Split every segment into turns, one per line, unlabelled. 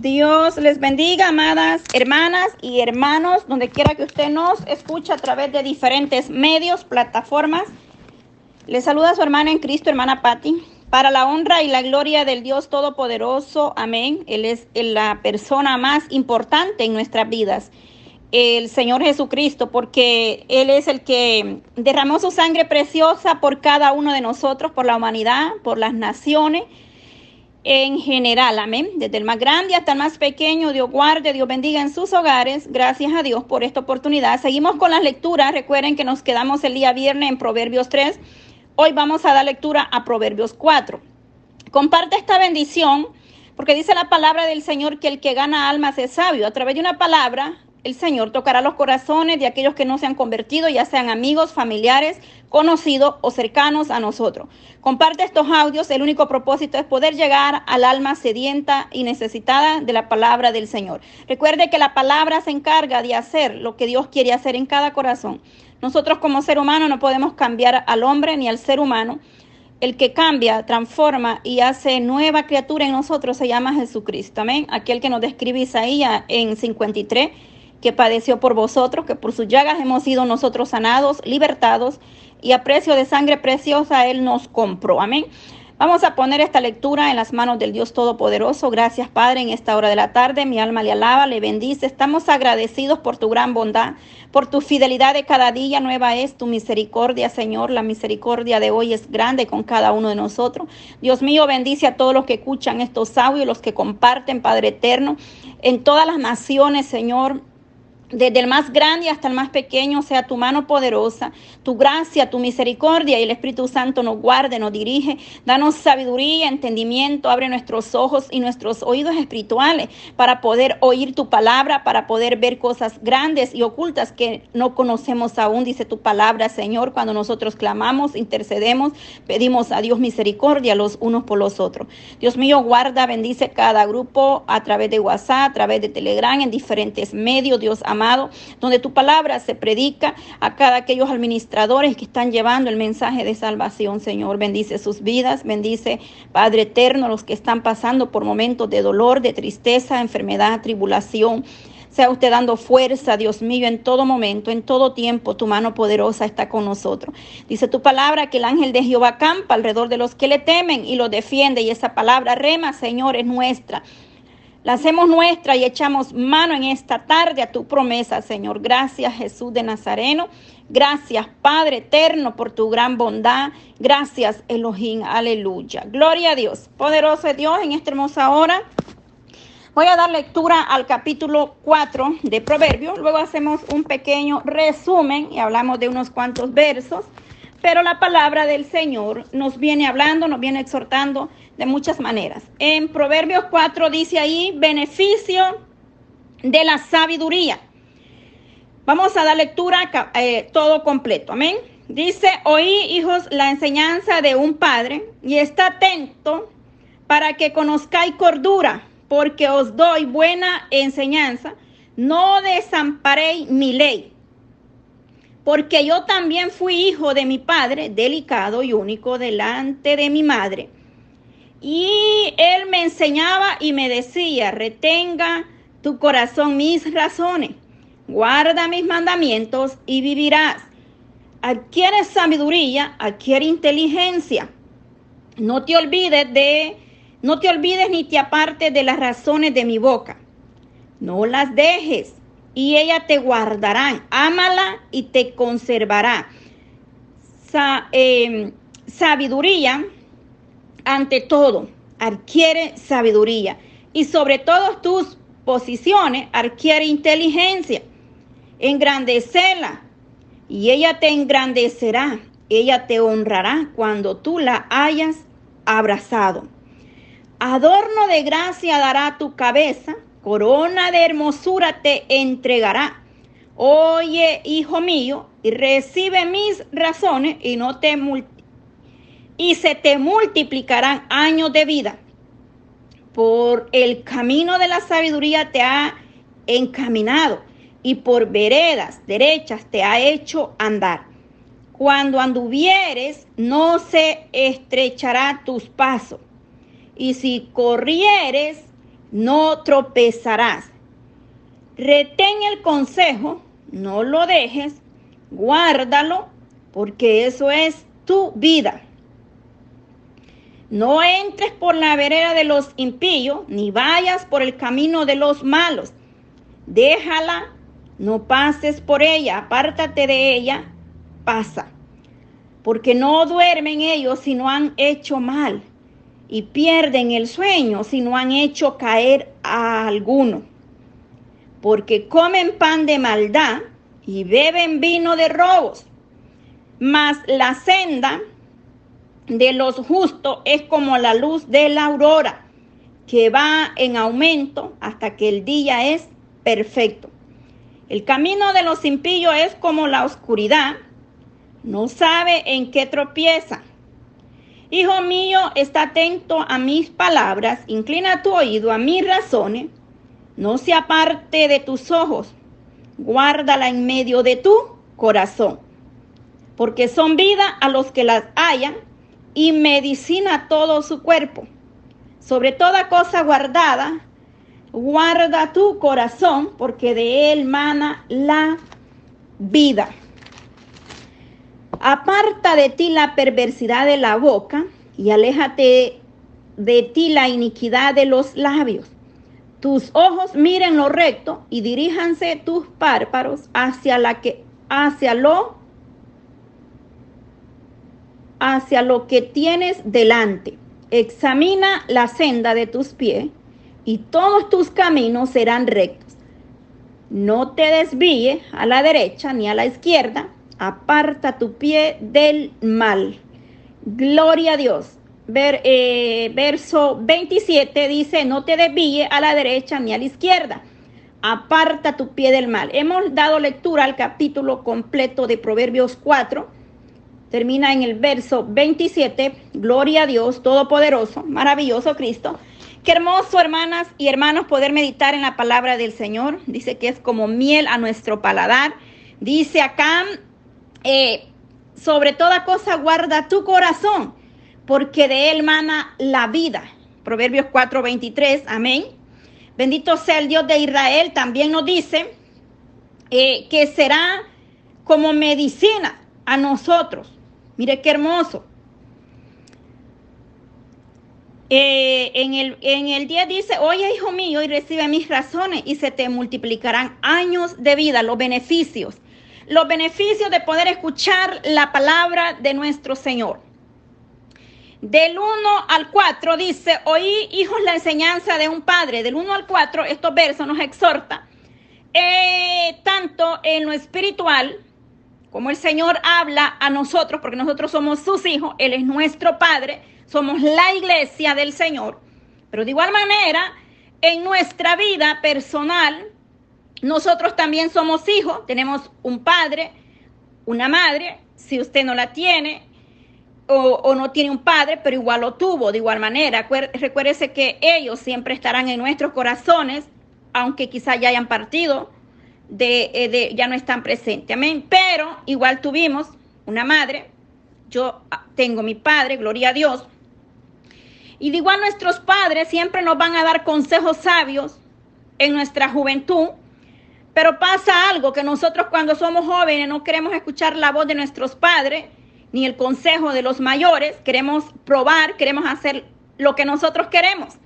Dios les bendiga, amadas hermanas y hermanos, donde quiera que usted nos escuche a través de diferentes medios, plataformas. Les saluda su hermana en Cristo, hermana Patti. Para la honra y la gloria del Dios Todopoderoso, amén. Él es la persona más importante en nuestras vidas, el Señor Jesucristo, porque Él es el que derramó su sangre preciosa por cada uno de nosotros, por la humanidad, por las naciones en general, amén. Desde el más grande hasta el más pequeño, Dios guarde, Dios bendiga en sus hogares. Gracias a Dios por esta oportunidad. Seguimos con las lecturas. Recuerden que nos quedamos el día viernes en Proverbios 3. Hoy vamos a dar lectura a Proverbios 4. Comparte esta bendición porque dice la palabra del Señor que el que gana almas es sabio. A través de una palabra, el Señor tocará los corazones de aquellos que no se han convertido, ya sean amigos, familiares, conocidos o cercanos a nosotros. Comparte estos audios, el único propósito es poder llegar al alma sedienta y necesitada de la palabra del Señor. Recuerde que la palabra se encarga de hacer lo que Dios quiere hacer en cada corazón. Nosotros como ser humano no podemos cambiar al hombre ni al ser humano. El que cambia, transforma y hace nueva criatura en nosotros se llama Jesucristo. Amén. Aquel que nos describe Isaías en 53 que padeció por vosotros, que por sus llagas hemos sido nosotros sanados, libertados, y a precio de sangre preciosa Él nos compró. Amén. Vamos a poner esta lectura en las manos del Dios Todopoderoso. Gracias, Padre, en esta hora de la tarde. Mi alma le alaba, le bendice. Estamos agradecidos por tu gran bondad, por tu fidelidad de cada día. Nueva es tu misericordia, Señor. La misericordia de hoy es grande con cada uno de nosotros. Dios mío, bendice a todos los que escuchan estos audios, los que comparten, Padre eterno, en todas las naciones, Señor desde el más grande hasta el más pequeño, sea tu mano poderosa, tu gracia, tu misericordia y el Espíritu Santo nos guarde, nos dirige. Danos sabiduría, entendimiento, abre nuestros ojos y nuestros oídos espirituales para poder oír tu palabra, para poder ver cosas grandes y ocultas que no conocemos aún, dice tu palabra, Señor, cuando nosotros clamamos, intercedemos, pedimos a Dios misericordia los unos por los otros. Dios mío, guarda, bendice cada grupo a través de WhatsApp, a través de Telegram, en diferentes medios, Dios amado, donde tu palabra se predica a cada aquellos administradores que están llevando el mensaje de salvación, Señor. Bendice sus vidas, bendice, Padre eterno, los que están pasando por momentos de dolor, de tristeza, enfermedad, tribulación. Sea usted dando fuerza, Dios mío, en todo momento, en todo tiempo, tu mano poderosa está con nosotros. Dice tu palabra que el ángel de Jehová campa alrededor de los que le temen y los defiende. Y esa palabra rema, Señor, es nuestra. La hacemos nuestra y echamos mano en esta tarde a tu promesa, Señor. Gracias, Jesús de Nazareno. Gracias, Padre eterno, por tu gran bondad. Gracias, Elohim. Aleluya. Gloria a Dios. Poderoso es Dios en esta hermosa hora. Voy a dar lectura al capítulo 4 de Proverbios. Luego hacemos un pequeño resumen y hablamos de unos cuantos versos. Pero la palabra del Señor nos viene hablando, nos viene exhortando de muchas maneras. En Proverbios 4 dice ahí, beneficio de la sabiduría. Vamos a dar lectura eh, todo completo, amén. Dice, oí hijos la enseñanza de un padre y está atento para que conozcáis cordura, porque os doy buena enseñanza, no desamparéis mi ley. Porque yo también fui hijo de mi padre, delicado y único delante de mi madre y él me enseñaba y me decía, retenga tu corazón mis razones, guarda mis mandamientos y vivirás. Adquiere sabiduría, adquiere inteligencia. No te olvides de, no te olvides ni te apartes de las razones de mi boca. No las dejes y ella te guardarán. Ámala y te conservará. Em, sabiduría ante todo, adquiere sabiduría y sobre todas tus posiciones adquiere inteligencia. Engrandecela y ella te engrandecerá. Ella te honrará cuando tú la hayas abrazado. Adorno de gracia dará tu cabeza, corona de hermosura te entregará. Oye, hijo mío, y recibe mis razones y no te multipliques y se te multiplicarán años de vida. Por el camino de la sabiduría te ha encaminado y por veredas derechas te ha hecho andar. Cuando anduvieres, no se estrechará tus pasos. Y si corrieres, no tropezarás. Retén el consejo, no lo dejes, guárdalo, porque eso es tu vida. No entres por la vereda de los impíos, ni vayas por el camino de los malos. Déjala, no pases por ella, apártate de ella, pasa. Porque no duermen ellos si no han hecho mal, y pierden el sueño si no han hecho caer a alguno. Porque comen pan de maldad y beben vino de robos. Mas la senda de los justos es como la luz de la aurora, que va en aumento hasta que el día es perfecto. El camino de los impíos es como la oscuridad, no sabe en qué tropieza. Hijo mío, está atento a mis palabras, inclina tu oído a mis razones, no se aparte de tus ojos, guárdala en medio de tu corazón, porque son vida a los que las hallan y medicina todo su cuerpo. Sobre toda cosa guardada, guarda tu corazón, porque de él mana la vida. Aparta de ti la perversidad de la boca y aléjate de ti la iniquidad de los labios. Tus ojos miren lo recto y diríjanse tus párpados hacia la que hacia lo hacia lo que tienes delante. Examina la senda de tus pies y todos tus caminos serán rectos. No te desvíe a la derecha ni a la izquierda. Aparta tu pie del mal. Gloria a Dios. Ver, eh, verso 27 dice, no te desvíe a la derecha ni a la izquierda. Aparta tu pie del mal. Hemos dado lectura al capítulo completo de Proverbios 4 termina en el verso 27, gloria a Dios Todopoderoso, maravilloso Cristo. Qué hermoso, hermanas y hermanos, poder meditar en la palabra del Señor. Dice que es como miel a nuestro paladar. Dice acá, eh, sobre toda cosa guarda tu corazón, porque de él mana la vida. Proverbios 4:23, amén. Bendito sea el Dios de Israel. También nos dice eh, que será como medicina a nosotros. Mire qué hermoso. Eh, en, el, en el 10 dice, oye hijo mío y recibe mis razones y se te multiplicarán años de vida, los beneficios, los beneficios de poder escuchar la palabra de nuestro Señor. Del 1 al 4 dice, oí hijos la enseñanza de un padre. Del 1 al 4 estos versos nos exhorta eh, tanto en lo espiritual como el Señor habla a nosotros, porque nosotros somos sus hijos, Él es nuestro Padre, somos la iglesia del Señor. Pero de igual manera, en nuestra vida personal, nosotros también somos hijos, tenemos un padre, una madre, si usted no la tiene o, no tiene un padre, pero igual lo tuvo de igual manera. Recuérdese que ellos siempre estarán en nuestros corazones, aunque quizá ya hayan partido eh, de, ya no están presentes. Amén. Pero igual tuvimos una madre, yo ah, tengo mi padre, gloria a Dios. Y de igual nuestros padres siempre nos van a dar consejos sabios en nuestra juventud. Pero pasa algo que nosotros cuando somos jóvenes no queremos escuchar la voz de nuestros padres ni el consejo de los mayores. Queremos probar, queremos hacer lo que nosotros queremos.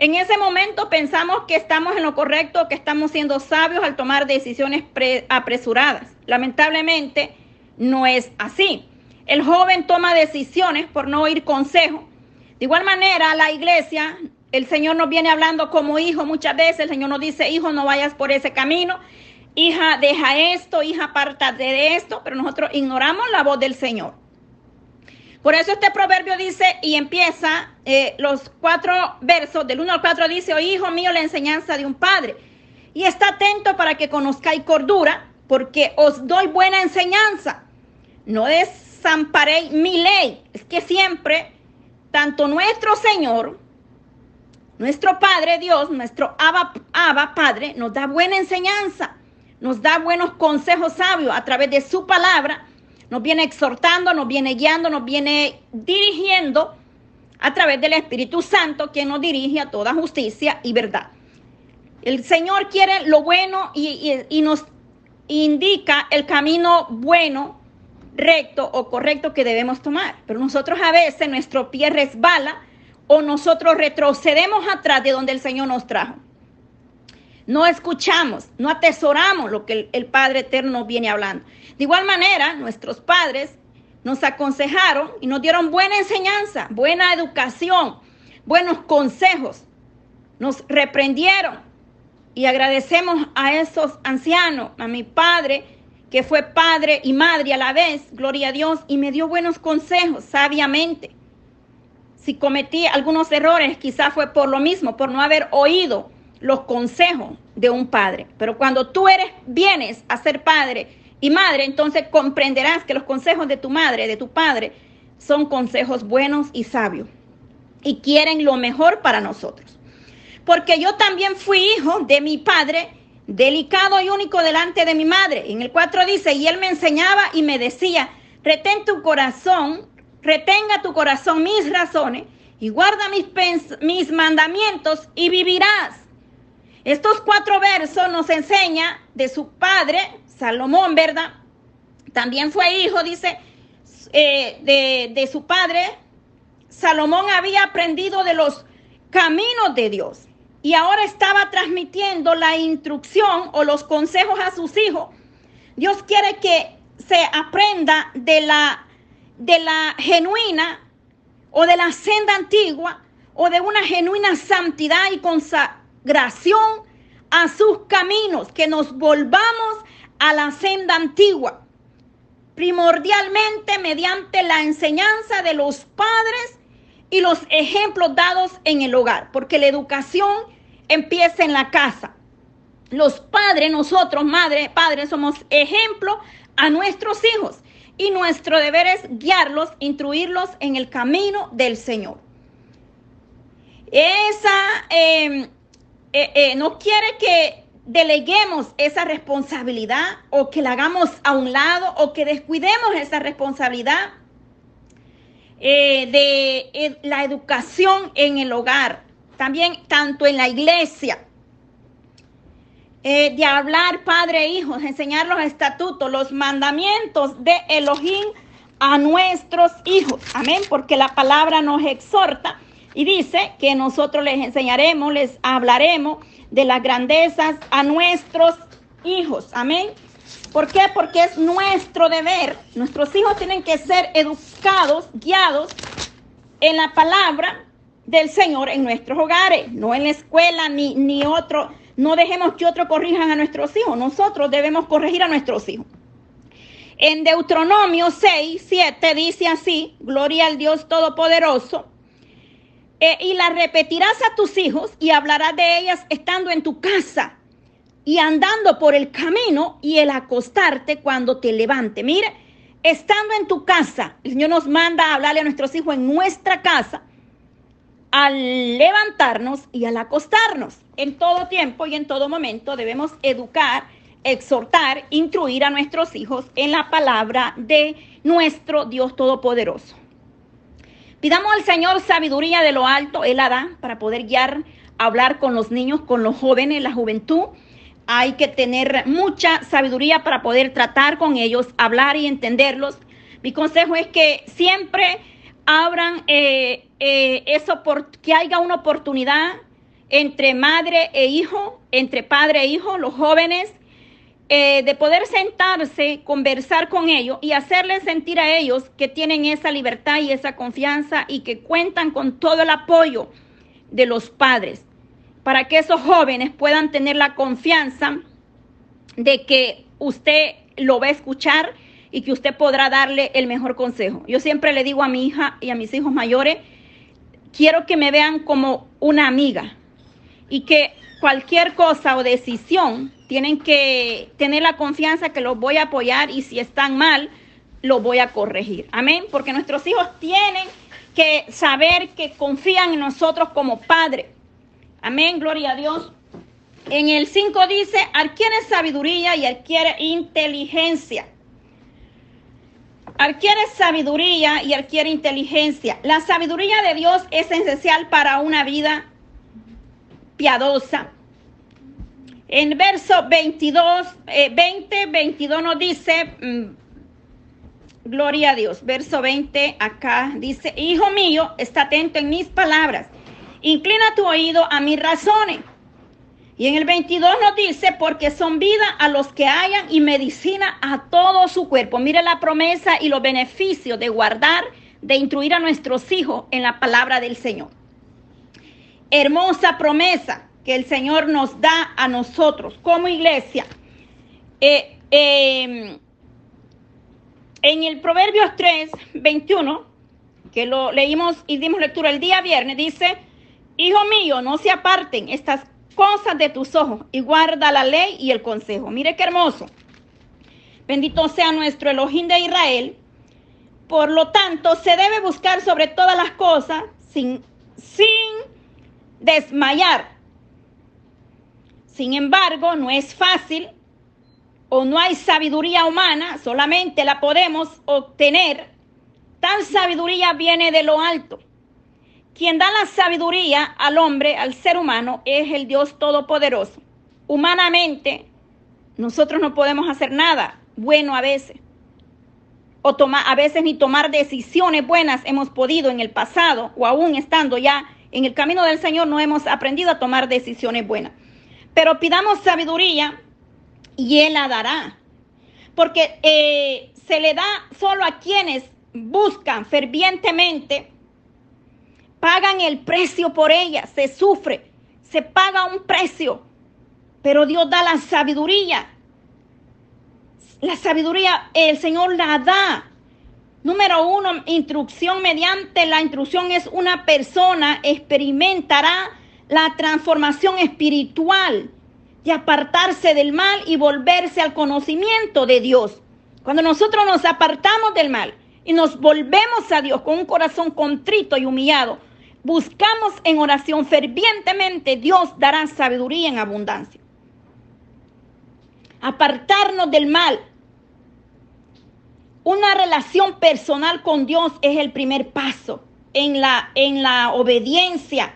En ese momento pensamos que estamos en lo correcto, que estamos siendo sabios al tomar decisiones apresuradas. Lamentablemente no es así. El joven toma decisiones por no oír consejo. De igual manera, la iglesia, el Señor nos viene hablando como hijo muchas veces. El Señor nos dice, hijo, no vayas por ese camino. Hija, deja esto, hija, apártate de esto. Pero nosotros ignoramos la voz del Señor. Por eso este proverbio dice y empieza eh, los cuatro versos, del 1 al 4 dice, oh hijo mío, la enseñanza de un padre. Y está atento para que conozcáis cordura, porque os doy buena enseñanza. No desamparéis mi ley. Es que siempre, tanto nuestro Señor, nuestro Padre Dios, nuestro Abba, Abba Padre, nos da buena enseñanza, nos da buenos consejos sabios a través de su palabra nos viene exhortando, nos viene guiando, nos viene dirigiendo a través del Espíritu Santo que nos dirige a toda justicia y verdad. El Señor quiere lo bueno y, nos indica el camino bueno, recto o correcto que debemos tomar. Pero nosotros a veces nuestro pie resbala o nosotros retrocedemos atrás de donde el Señor nos trajo. No escuchamos, no atesoramos lo que el, Padre Eterno viene hablando. De igual manera, nuestros padres nos aconsejaron y nos dieron buena enseñanza, buena educación, buenos consejos. Nos reprendieron y agradecemos a esos ancianos, a mi padre, que fue padre y madre a la vez, gloria a Dios, y me dio buenos consejos sabiamente. Si cometí algunos errores, quizás fue por lo mismo, por no haber oído los consejos de un padre. Pero cuando tú eres, vienes a ser padre y madre, entonces comprenderás que los consejos de tu madre, de tu padre, son consejos buenos y sabios y quieren lo mejor para nosotros. Porque yo también fui hijo de mi padre, delicado y único delante de mi madre. En el 4 dice, y él me enseñaba y me decía, retén tu corazón, retenga tu corazón mis razones y guarda mis, mis mandamientos y vivirás. Estos cuatro versos nos enseña de su padre, Salomón, ¿verdad? También fue hijo, dice, eh, de, de su padre. Salomón había aprendido de los caminos de Dios y ahora estaba transmitiendo la instrucción o los consejos a sus hijos. Dios quiere que se aprenda de la, de la genuina o de la senda antigua o de una genuina santidad y consagración a sus caminos, que nos volvamos a la senda antigua, primordialmente mediante la enseñanza de los padres y los ejemplos dados en el hogar, porque la educación empieza en la casa. Los padres, nosotros, madres, padres, somos ejemplo a nuestros hijos y nuestro deber es guiarlos, instruirlos en el camino del Señor. Esa eh, eh, eh, no quiere que deleguemos esa responsabilidad o que la hagamos a un lado o que descuidemos esa responsabilidad eh, de la educación en el hogar, también tanto en la iglesia, de hablar padre e hijos, enseñar los estatutos, los mandamientos de Elohim a nuestros hijos. Amén, porque la palabra nos exhorta y dice que nosotros les enseñaremos, les hablaremos de las grandezas a nuestros hijos. Amén. ¿Por qué? Porque es nuestro deber. Nuestros hijos tienen que ser educados, guiados en la palabra del Señor en nuestros hogares, no en la escuela ni, ni otro. No dejemos que otros corrijan a nuestros hijos. Nosotros debemos corregir a nuestros hijos. En Deuteronomio 6, 7 dice así, Gloria al Dios Todopoderoso, eh, y la repetirás a tus hijos y hablarás de ellas estando en tu casa y andando por el camino y el acostarte cuando te levante. Mire, estando en tu casa, el Señor nos manda a hablarle a nuestros hijos en nuestra casa al levantarnos y al acostarnos. En todo tiempo y en todo momento debemos educar, exhortar, instruir a nuestros hijos en la palabra de nuestro Dios Todopoderoso. Pidamos al Señor sabiduría de lo alto, Él la da para poder guiar, hablar con los niños, con los jóvenes, la juventud. Hay que tener mucha sabiduría para poder tratar con ellos, hablar y entenderlos. Mi consejo es que siempre abran eh, eh, eso, que haya una oportunidad entre madre e hijo, entre padre e hijo, los jóvenes, eh, de poder sentarse, conversar con ellos y hacerles sentir a ellos que tienen esa libertad y esa confianza y que cuentan con todo el apoyo de los padres, para que esos jóvenes puedan tener la confianza de que usted lo va a escuchar y que usted podrá darle el mejor consejo. Yo siempre le digo a mi hija y a mis hijos mayores, quiero que me vean como una amiga y que cualquier cosa o decisión tienen que tener la confianza que los voy a apoyar y si están mal, los voy a corregir. Amén. Porque nuestros hijos tienen que saber que confían en nosotros como padre. Amén. Gloria a Dios. En el 5 dice, adquiere sabiduría y adquiere inteligencia. adquiere sabiduría y adquiere inteligencia. La sabiduría de Dios es esencial para una vida piadosa. En verso 22, 20, 22 nos dice, mm, gloria a Dios, verso 20 acá dice, hijo mío, está atento en mis palabras, inclina tu oído a mis razones. Y en el 22 nos dice, porque son vida a los que hayan y medicina a todo su cuerpo. Mire la promesa y los beneficios de guardar, de instruir a nuestros hijos en la palabra del Señor. Hermosa promesa que el Señor nos da a nosotros como iglesia. Eh, em, en el Proverbios 3, 21, que lo leímos y dimos lectura el día viernes, dice, Hijo mío, no se aparten estas cosas de tus ojos y guarda la ley y el consejo. Mire qué hermoso. Bendito sea nuestro Elohim de Israel. Por lo tanto, se debe buscar sobre todas las cosas sin, sin desmayar sin embargo, no es fácil o no hay sabiduría humana, solamente la podemos obtener. Tal sabiduría viene de lo alto. Quien da la sabiduría al hombre, al ser humano, es el Dios Todopoderoso. Humanamente, nosotros no podemos hacer nada bueno a veces. O tomar, a veces ni tomar decisiones buenas hemos podido en el pasado o aún estando ya en el camino del Señor no hemos aprendido a tomar decisiones buenas. Pero pidamos sabiduría y Él la dará. Porque eh, se le da solo a quienes buscan fervientemente, pagan el precio por ella, se sufre, se paga un precio. Pero Dios da la sabiduría. La sabiduría el Señor la da. Número uno, instrucción mediante la instrucción es una persona experimentará la transformación espiritual de apartarse del mal y volverse al conocimiento de Dios. Cuando nosotros nos apartamos del mal y nos volvemos a Dios con un corazón contrito y humillado, buscamos en oración fervientemente, Dios dará sabiduría en abundancia. Apartarnos del mal. Una relación personal con Dios es el primer paso en la, en la obediencia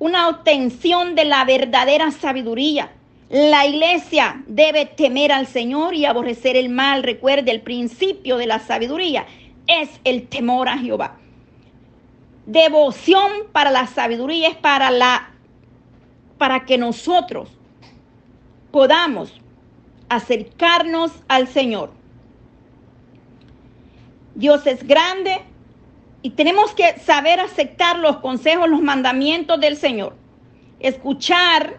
una obtención de la verdadera sabiduría. La iglesia debe temer al Señor y aborrecer el mal. Recuerde, el principio de la sabiduría es el temor a Jehová. Devoción para la sabiduría es para la para que nosotros podamos acercarnos al Señor. Dios es grande, y tenemos que saber aceptar los consejos, los mandamientos del Señor. Escuchar,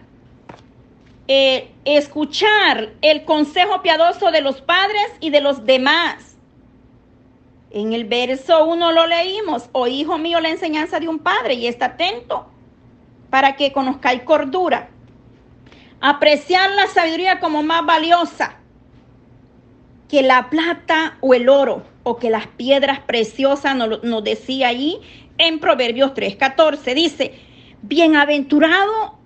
eh, escuchar el consejo piadoso de los padres y de los demás. En el verso 1 lo leímos, o oh, hijo mío, la enseñanza de un padre, y está atento para que conozcáis cordura. Apreciar la sabiduría como más valiosa que la plata o el oro o que las piedras preciosas, nos, decía allí en Proverbios 3:14. Dice, bienaventurado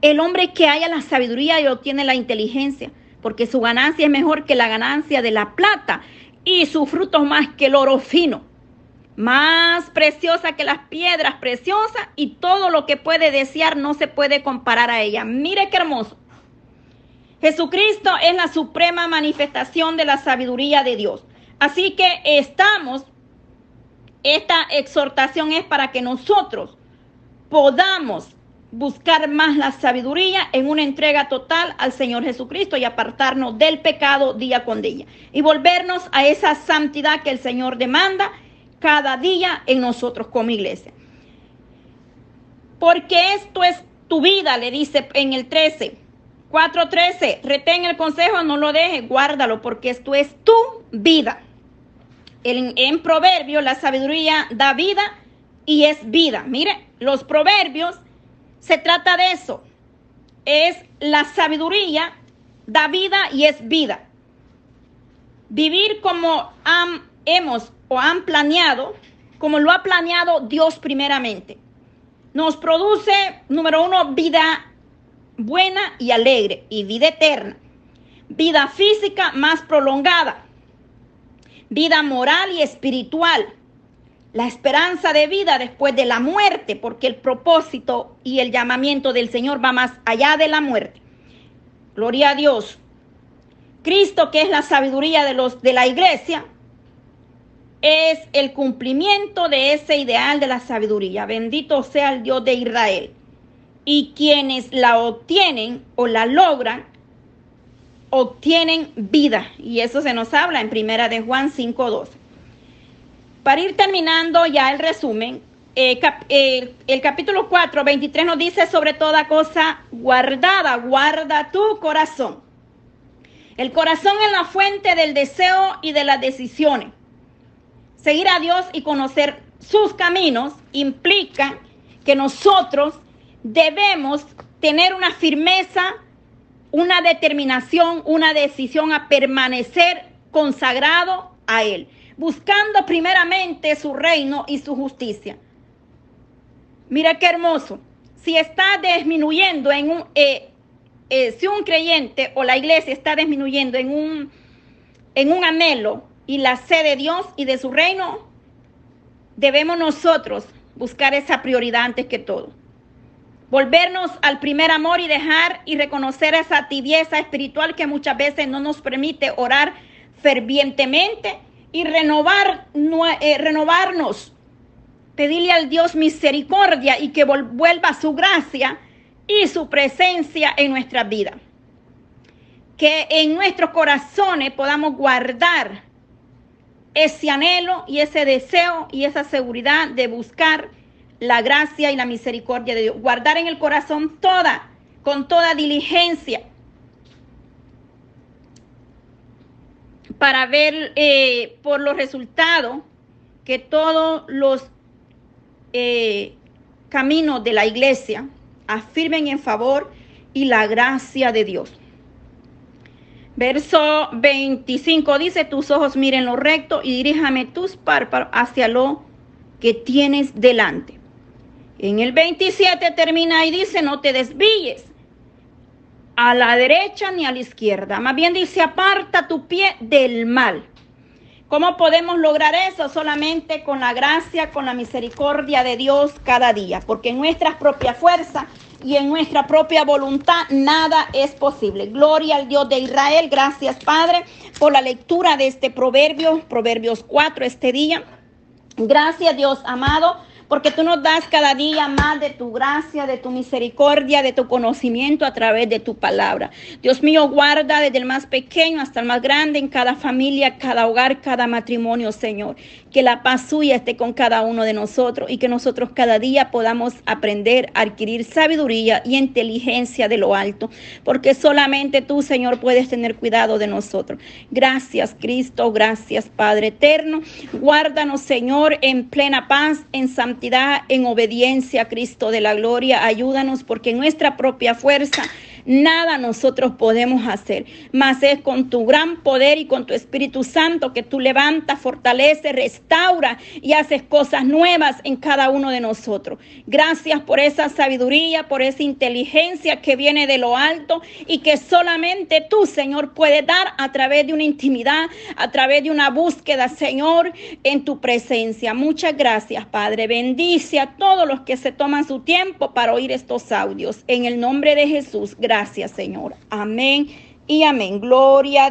el hombre que haya la sabiduría y obtiene la inteligencia, porque su ganancia es mejor que la ganancia de la plata y su fruto más que el oro fino. Más preciosa que las piedras preciosas y todo lo que puede desear no se puede comparar a ella. Mire qué hermoso. Jesucristo es la suprema manifestación de la sabiduría de Dios. Así que estamos, esta exhortación es para que nosotros podamos buscar más la sabiduría en una entrega total al Señor Jesucristo y apartarnos del pecado día con día y volvernos a esa santidad que el Señor demanda cada día en nosotros como iglesia. Porque esto es tu vida, le dice en el 13, 4.13, retén el consejo, no lo dejes, guárdalo, porque esto es tu vida. En, en proverbios la sabiduría da vida y es vida. Mire, los proverbios se trata de eso. Es la sabiduría da vida y es vida. Vivir como han, hemos o han planeado, como lo ha planeado Dios primeramente. Nos produce, número uno, vida buena y alegre y vida eterna. Vida física más prolongada vida moral y espiritual, la esperanza de vida después de la muerte, porque el propósito y el llamamiento del Señor va más allá de la muerte. Gloria a Dios. Cristo, que es la sabiduría de los de la iglesia, es el cumplimiento de ese ideal de la sabiduría. Bendito sea el Dios de Israel. Y quienes la obtienen o la logran, obtienen vida. Y eso se nos habla en primera de Juan 5.12. Para ir terminando ya el resumen, eh, el, el, capítulo 4, 23 nos dice sobre toda cosa guardada, guarda tu corazón. El corazón es la fuente del deseo y de las decisiones. Seguir a Dios y conocer sus caminos implica que nosotros debemos tener una firmeza, una determinación, una decisión a permanecer consagrado a Él, buscando primeramente su reino y su justicia. Mira qué hermoso. Si está disminuyendo en un, eh, eh, si un creyente o la iglesia está disminuyendo en un, en un anhelo y la sed de Dios y de su reino, debemos nosotros buscar esa prioridad antes que todo. Volvernos al primer amor y dejar y reconocer esa tibieza espiritual que muchas veces no nos permite orar fervientemente y renovar, eh, renovarnos. Pedirle al Dios misericordia y que vuelva su gracia y su presencia en nuestra vida. Que en nuestros corazones podamos guardar ese anhelo y ese deseo y esa seguridad de buscar la gracia y la misericordia de Dios. Guardar en el corazón toda, con toda diligencia, para ver eh, por los resultados que todos los eh, caminos de la iglesia afirmen en favor y la gracia de Dios. Verso 25 dice, tus ojos miren lo recto y diríjame tus párpados hacia lo que tienes delante. En el 27 termina y dice, no te desvíes a la derecha ni a la izquierda. Más bien dice, aparta tu pie del mal. ¿Cómo podemos lograr eso? Solamente con la gracia, con la misericordia de Dios cada día, porque en nuestras propias fuerzas y en nuestra propia voluntad nada es posible. Gloria al Dios de Israel. Gracias, Padre, por la lectura de este proverbio, Proverbios 4, este día. Gracias, Dios amado porque tú nos das cada día más de tu gracia, de tu misericordia, de tu conocimiento a través de tu palabra. Dios mío, guarda desde el más pequeño hasta el más grande en cada familia, cada hogar, cada matrimonio, Señor. Que la paz suya esté con cada uno de nosotros y que nosotros cada día podamos aprender a adquirir sabiduría y inteligencia de lo alto, porque solamente tú, Señor, puedes tener cuidado de nosotros. Gracias, Cristo, gracias, Padre eterno. Guárdanos, Señor, en plena paz, en santidad en obediencia Cristo de la gloria. Ayúdanos porque nuestra propia fuerza Nada nosotros podemos hacer, mas es con tu gran poder y con tu Espíritu Santo que tú levantas, fortaleces, restaura y haces cosas nuevas en cada uno de nosotros. Gracias por esa sabiduría, por esa inteligencia que viene de lo alto y que solamente tú, Señor, puedes dar a través de una intimidad, a través de una búsqueda, Señor, en tu presencia. Muchas gracias, Padre. Bendice a todos los que se toman su tiempo para oír estos audios. En el nombre de Jesús. Gracias, Señor. Amén y amén. Gloria a Dios.